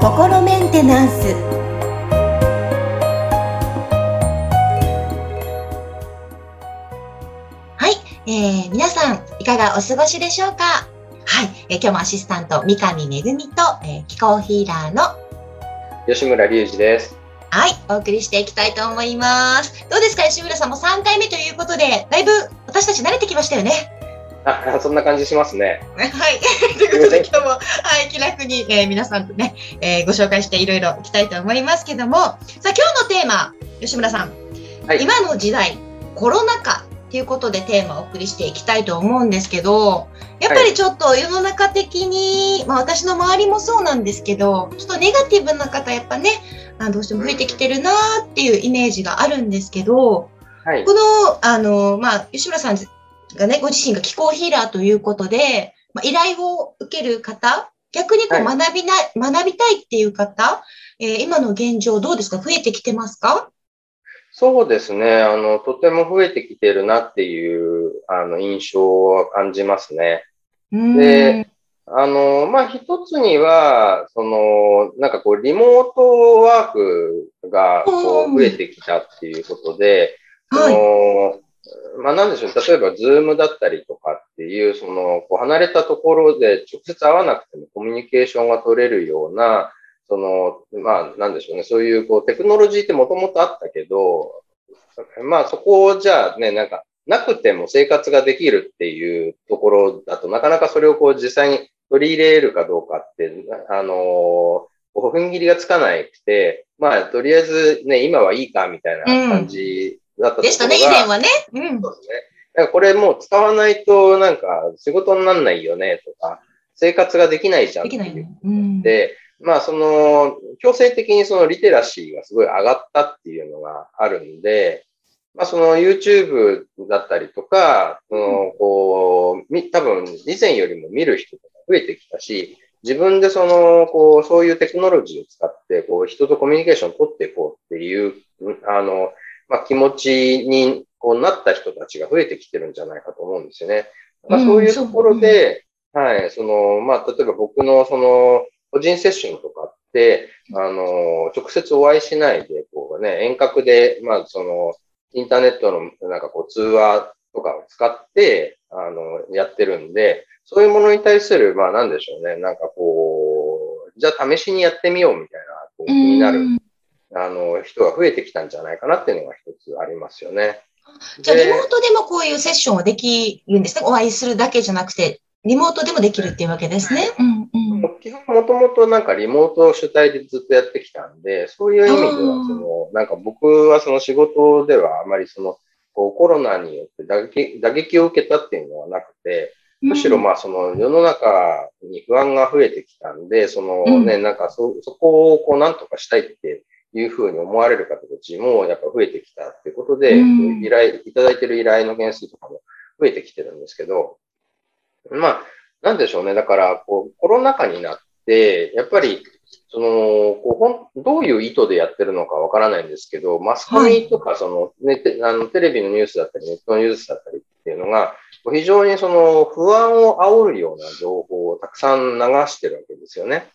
心メンテナンスはい、えー、皆さんいかがお過ごしでしょうか？はい、えー、今日もアシスタント三上恵と、えー、気候ヒーラーの吉村隆二ですはい、お送りしていきたいと思います。どうですか、吉村さんも3回目ということで、だいぶ私たち慣れてきましたよね。あ、そんな感じしますね。はい。ということで今日も、はい、気楽に、えー、皆さんとね、えー、ご紹介していろいろいきたいと思いますけども、さあ今日のテーマ、吉村さん、はい、今の時代、コロナ禍ということでテーマをお送りしていきたいと思うんですけど、やっぱりちょっと世の中的に、まあ私の周りもそうなんですけど、ちょっとネガティブな方やっぱね、あどうしても増えてきてるなっていうイメージがあるんですけど、はい、この、あの、まあ、吉村さんがね、ご自身が気候ヒーラーということで、まあ、依頼を受ける方、逆にこう学びな、はい、学びたいっていう方、えー、今の現状どうですか？増えてきてますか？そうですね。あの、とても増えてきてるなっていう、あの、印象は感じますね。で、あの、まあ、一つには、その、なんかこう、リモートワークがこう増えてきたっていうことで、その、まあ、なんでしょう、例えば、ズームだったりとかっていう、その、こう離れたところで直接会わなくてもコミュニケーションが取れるような、その、まあ、なんでしょうね、そういう、こう、テクノロジーってもともとあったけど、まあ、そこをじゃあね、なんか、なくても生活ができるっていうところだとなかなかそれをこう実際に取り入れるかどうかって、あのー、踏ん切りがつかないくて、まあ、とりあえずね、今はいいかみたいな感じだったでしたね、以前はね。うん。そうですね。だからこれもう使わないとなんか仕事になんないよねとか、生活ができないじゃんっていう。うん、で、まあその、強制的にそのリテラシーがすごい上がったっていうのがあるんで、まあその YouTube だったりとか、その、こう、多分以前よりも見る人とか増えてきたし、自分でその、こう、そういうテクノロジーを使って、こう、人とコミュニケーションを取っていこうっていう、あの、まあ、気持ちに、こうなった人たちが増えてきてるんじゃないかと思うんですよね。まあ、そういうところで、うん、はい、その、まあ、例えば僕のその、個人セッションとかって、あの、直接お会いしないで、こうね、遠隔で、まあ、その、インターネットのなんかこう通話とかを使って、あの、やってるんで、そういうものに対する、まあなんでしょうね。なんかこう、じゃあ試しにやってみようみたいな、こう気になる、あの、人が増えてきたんじゃないかなっていうのが一つありますよね。じゃあリモートでもこういうセッションはできるんですね。お会いするだけじゃなくて、リモートでもできるっていうわけですね。うんうん、基本もともとなんかリモート主体でずっとやってきたんで、そういう意味では、その、なんか僕はその仕事ではあまりその、こうコロナによって打撃打撃を受けたっていうのはなくて、むしろまあその世の中に不安が増えてきたんで、そのね、なんかそ、そこをこうなんとかしたいっていうふうに思われる方たちもやっぱ増えてきたっていうことで、依頼、いただいてる依頼の件数とかも増えてきてるんですけど、まあ、なんでしょうね。だから、こう、コロナ禍になって、やっぱり、その、こう、どういう意図でやってるのかわからないんですけど、マスコミとか、その、ね、あの、テレビのニュースだったり、ネットのニュースだったりっていうのが、非常にその不安を煽るような情報をたくさん流してるわけですよね。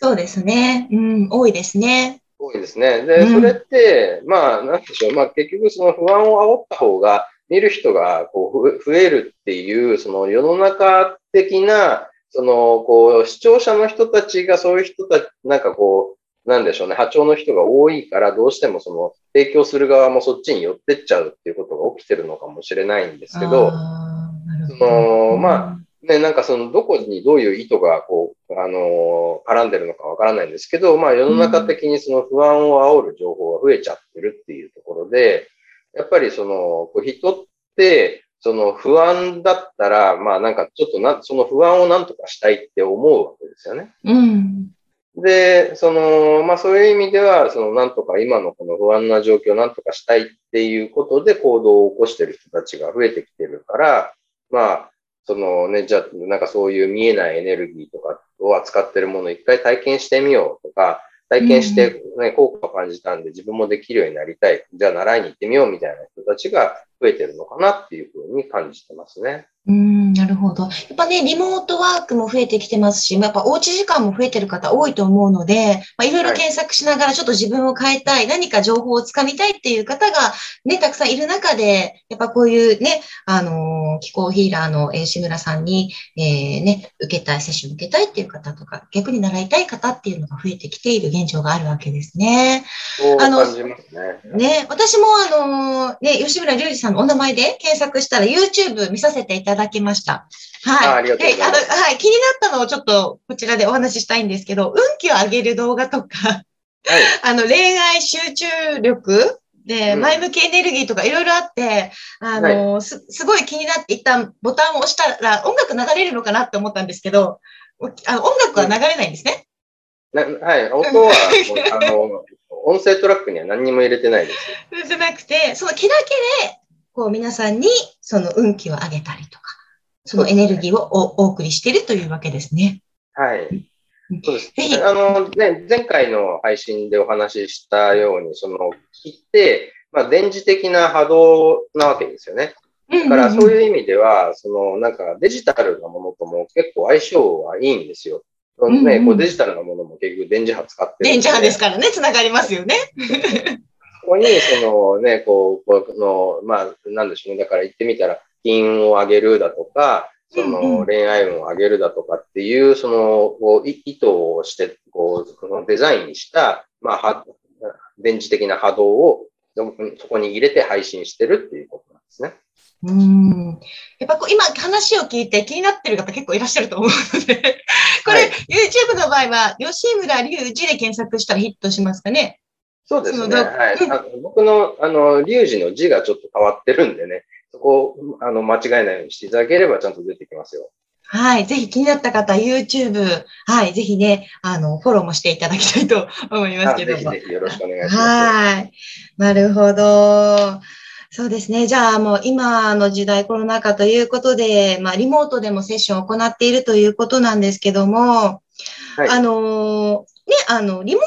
そうですね。うん、多いですね。多いですね。で、それって、まあ、なんでしょう。まあ、結局その不安を煽った方が、見る人がこう増えるっていう、その世の中的な、その、こう、視聴者の人たちがそういう人たち、なんかこう、なんでしょうね、波長の人が多いから、どうしてもその、提供する側もそっちに寄ってっちゃうっていうことが起きてるのかもしれないんですけど、その、まあ、ね、なんかその、どこにどういう意図が、こう、あのー、絡んでるのかわからないんですけど、まあ、世の中的にその不安を煽る情報が増えちゃってるっていうところで、やっぱりその、人って、その不安だったら、まあなんかちょっとな、その不安をなんとかしたいって思うわけですよね。うん。で、その、まあそういう意味では、そのなんとか今のこの不安な状況をなんとかしたいっていうことで行動を起こしてる人たちが増えてきてるから、まあ、そのね、じゃあ、なんかそういう見えないエネルギーとかを扱ってるものを一回体験してみようとか、体験してね、効果を感じたんで自分もできるようになりたい。じゃあ習いに行ってみようみたいな人たちが増えてるのかなっていうふうに感じてますね。うん、なるほど。やっぱね、リモートワークも増えてきてますし、やっぱおうち時間も増えてる方多いと思うので、まあ、いろいろ検索しながらちょっと自分を変えたい、何か情報をつかみたいっていう方がね、たくさんいる中で、やっぱこういうね、あのー、気候ヒーラーの、え、志村さんに、えー、ね、受けたい、接種受けたいっていう方とか、逆に習いたい方っていうのが増えてきている現状があるわけですね。そう感じますね。ね、私もあのー、ね、吉村隆二さんのお名前で検索したら YouTube 見させていただきました。はい。あありがとうございます。はい。気になったのをちょっとこちらでお話ししたいんですけど、運気を上げる動画とか、はい、あの、恋愛集中力で、前向きエネルギーとかいろいろあって、あの、はい、す、すごい気になって一旦ボタンを押したら音楽流れるのかなって思ったんですけど、あの音楽は流れないんですね。なはい、音は、あの、音声トラックには何にも入れてないです。じゃなくて、その気だけで、こう皆さんにその運気を上げたりとか、そのエネルギーをお送りしているというわけですね。はい。そうです。あの、ね、前回の配信でお話ししたように、その、切って、まあ、電磁的な波動なわけですよね。だから、そういう意味では、その、なんか、デジタルなものとも結構相性はいいんですよ。ね、こうデジタルなものも結局電磁波使ってる、電磁波ですからね、つながりますよね。ここに、そのね、こう、この、まあ、なんでしょうね。だから言ってみたら、金を上げるだとか、その恋愛運を上げるだとかっていう、その、こう意図をして、こう、そのデザインした、まあ、電磁的な波動をそこに入れて配信してるっていうこと。なんですね。うん。やっぱこう今話を聞いて気になってる方結構いらっしゃると思うので、これ、はい、YouTube の場合は吉村隆二で検索したらヒットしますかね？そうですね。はい。僕の、あの、隆二の字がちょっと変わってるんでね、そこを、あの、間違えないようにしていただければちゃんと出てきますよ。はい。ぜひ気になった方、YouTube、はい。ぜひね、あの、フォローもしていただきたいと思いますけども。ぜひぜひよろしくお願いします。はい。なるほど。そうですね。じゃあもう今の時代コロナ禍ということで、まあリモートでもセッションを行っているということなんですけども、はい、あの、ね、あの、リモー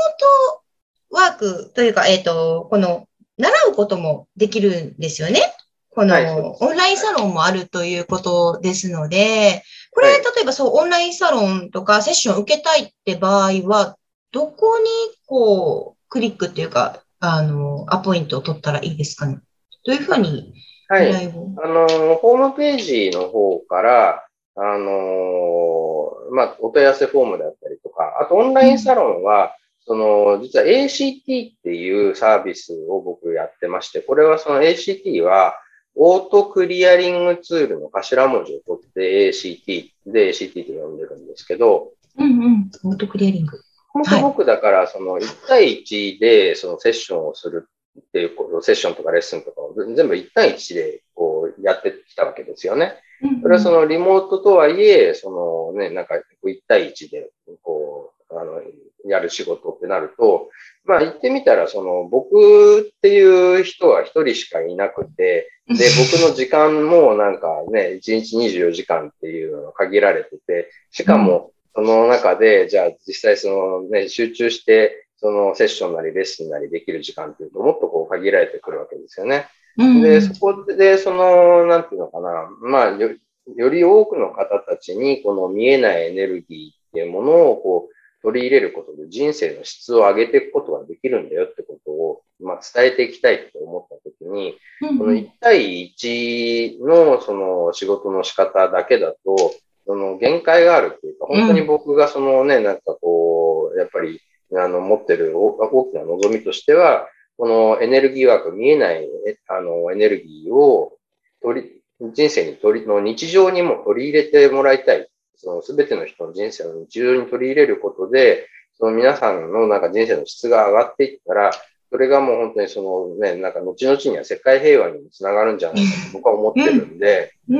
トワークというか、えっ、ー、と、この、習うこともできるんですよね。この、オンラインサロンもあるということですので、これ、例えばそう、オンラインサロンとかセッションを受けたいって場合は、どこに、こう、クリックっていうか、あの、アポイントを取ったらいいですかね？どういうふうにはい。あの、ホームページの方から、あのまあ、お問い合わせフォームであったりとか、あとオンラインサロンは、その、実は ACT っていうサービスを僕やってまして、これはその ACT は、オートクリアリングツールの頭文字を取って ACT で ACT と呼んでるんですけど、うんうん、オートクリアリング。本当僕だから、その1対1でそのセッションをするっていうこと、セッションとかレッスンとかを全部1対1でこうやってきたわけですよね。それはそのリモートとはいえ、そのね、なんか1対1でこう、あの、やる仕事ってなると、まあ言ってみたら、その僕っていう人は一人しかいなくて、で、僕の時間もなんかね、1日24時間っていうのが限られてて、しかもその中で、じゃあ実際そのね、集中して、そのセッションなりレッスンなりできる時間っていうともっとこう限られてくるわけですよね。で、そこで、その、なんていうのかな、まあよ、より多くの方たちにこの見えないエネルギーっていうものをこう取り入れることで人生の質を上げていくことができるんだよってことを、まあ、伝えていきたいと思ったときに、この1対1のその仕事の仕方だけだと、その限界があるっていうか、本当に僕がそのね、なんかこう、やっぱり、あの、持ってる大きな望みとしては、このエネルギー枠見えないあのエネルギーを取り、人生に取り、の日常にも取り入れてもらいたい。その全ての人の人生の日常に取り入れることで、その皆さんのなんか人生の質が上がっていったら、それがもう本当にそのね、なんか後々には世界平和にもつながるんじゃないかと僕は思ってるんで、うん。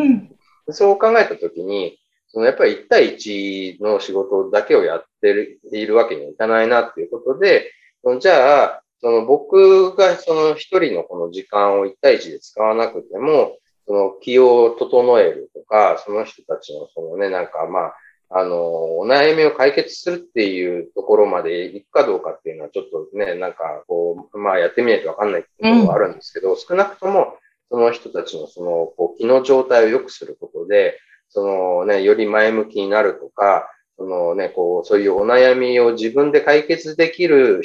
うん、そう考えたときに、そのやっぱり1対1の仕事だけをやっているわけにはいかないなっていうことで、じゃあ、その僕がその一人のこの時間を1対1で使わなくても、その気を整えるとか、その人たちのそのね、なんかまあ、あの、お悩みを解決するっていうところまで行くかどうかっていうのはちょっとね、なんかこう、まあやってみないとわかんないっていうところはあるんですけど、うん、少なくともその人たちのその、こう、気の状態を良くすることで、そのね、より前向きになるとか、そのね、こう、そういうお悩みを自分で解決できる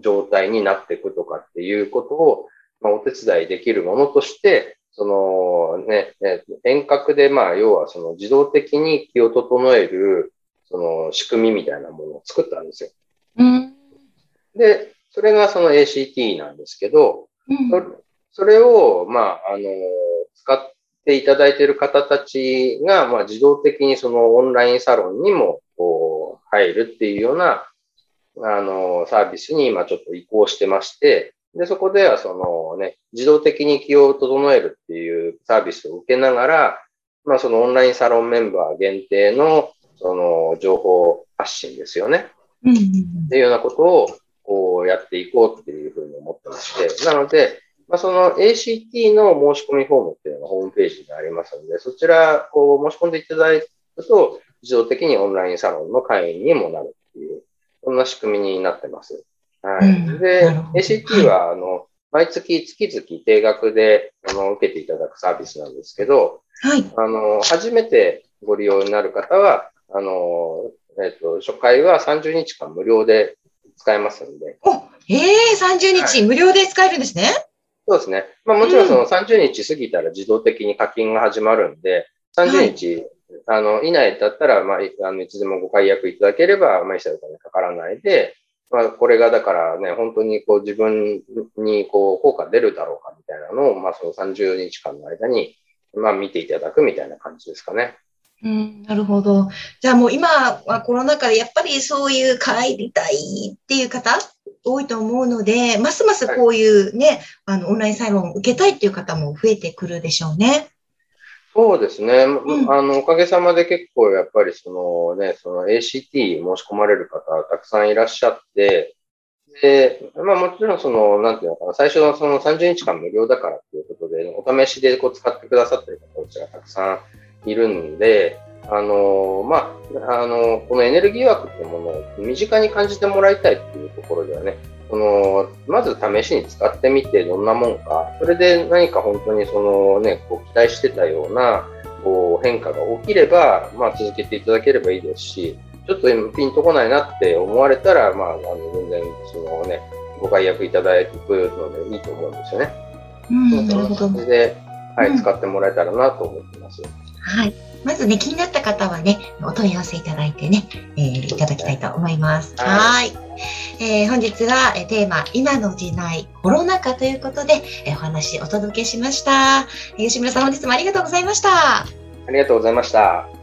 状態になっていくとかっていうことを、まあ、お手伝いできるものとして、そのね、遠隔で、まあ、要はその自動的に気を整える、その仕組みみたいなものを作ったんですよ。うん、で、それがその ACT なんですけど、うん、それを、まあ、あの、使っていただいている方たちが、まあ、自動的にそのオンラインサロンにも、こう、入るっていうような、あの、サービスに今ちょっと移行してまして、で、そこではそのね、自動的に気を整えるっていうサービスを受けながら、まあそのオンラインサロンメンバー限定のその情報発信ですよね。うん、っていうようなことをこうやっていこうっていうふうに思ってまして、なので、まあ、その ACT の申し込みフォームっていうのがホームページにありますので、そちらこう申し込んでいただくと、自動的にオンラインサロンの会員にもなるっていう、そんな仕組みになってます。はい。で、ACT は、あの、毎月月々定額であの受けていただくサービスなんですけど、はい。あの、初めてご利用になる方は、あの、えっ、ー、と、初回は30日間無料で使えますんで。お、ええー、30日無料で使えるんですね。そうですね。まあもちろんその30日過ぎたら自動的に課金が始まるんで、30日、はい、あの、以内だったら、まあ、あの、いつでもご解約いただければ、まあ、一切お金かからないで、まあ、これがだからね、本当にこう自分にこう効果出るだろうかみたいなのを、まあその30日間の間に、まあ見ていただくみたいな感じですかね。うん、なるほど。じゃあもう今はコロナ禍でやっぱりそういう帰りたいっていう方多いと思うので、ますますこういうね、はい、あのオンラインサロンを受けたいっていう方も増えてくるでしょうね。そうですね。うん、あの、おかげさまで結構やっぱりそのね、その ACT 申し込まれる方たくさんいらっしゃって、で、まあもちろんその、なんていうのかな、最初のその30日間無料だからっていうことで、お試しでこう使ってくださってる方たちがたくさんいるんで、あの、まあ、あの、このエネルギー枠っていうものを身近に感じてもらいたいっていうところではね、その、まず試しに使ってみてどんなもんか、それで何か本当にそのね、こう期待してたような、こう変化が起きれば、まあ続けていただければいいですし、ちょっとピンとこないなって思われたら、まあ、あの、全然、そのね、ご解約いただくのでいいと思うんですよね。うん、なるほど。で、はい、使ってもらえたらなと思ってます。はい。まずね、気になった方はね、お問い合わせいただいてね、えー、いただきたいと思います。はい。えー、本日は、えテーマ、今の時代、コロナ禍ということで、えー、お話お届けしました。吉村さん、本日もありがとうございました。ありがとうございました。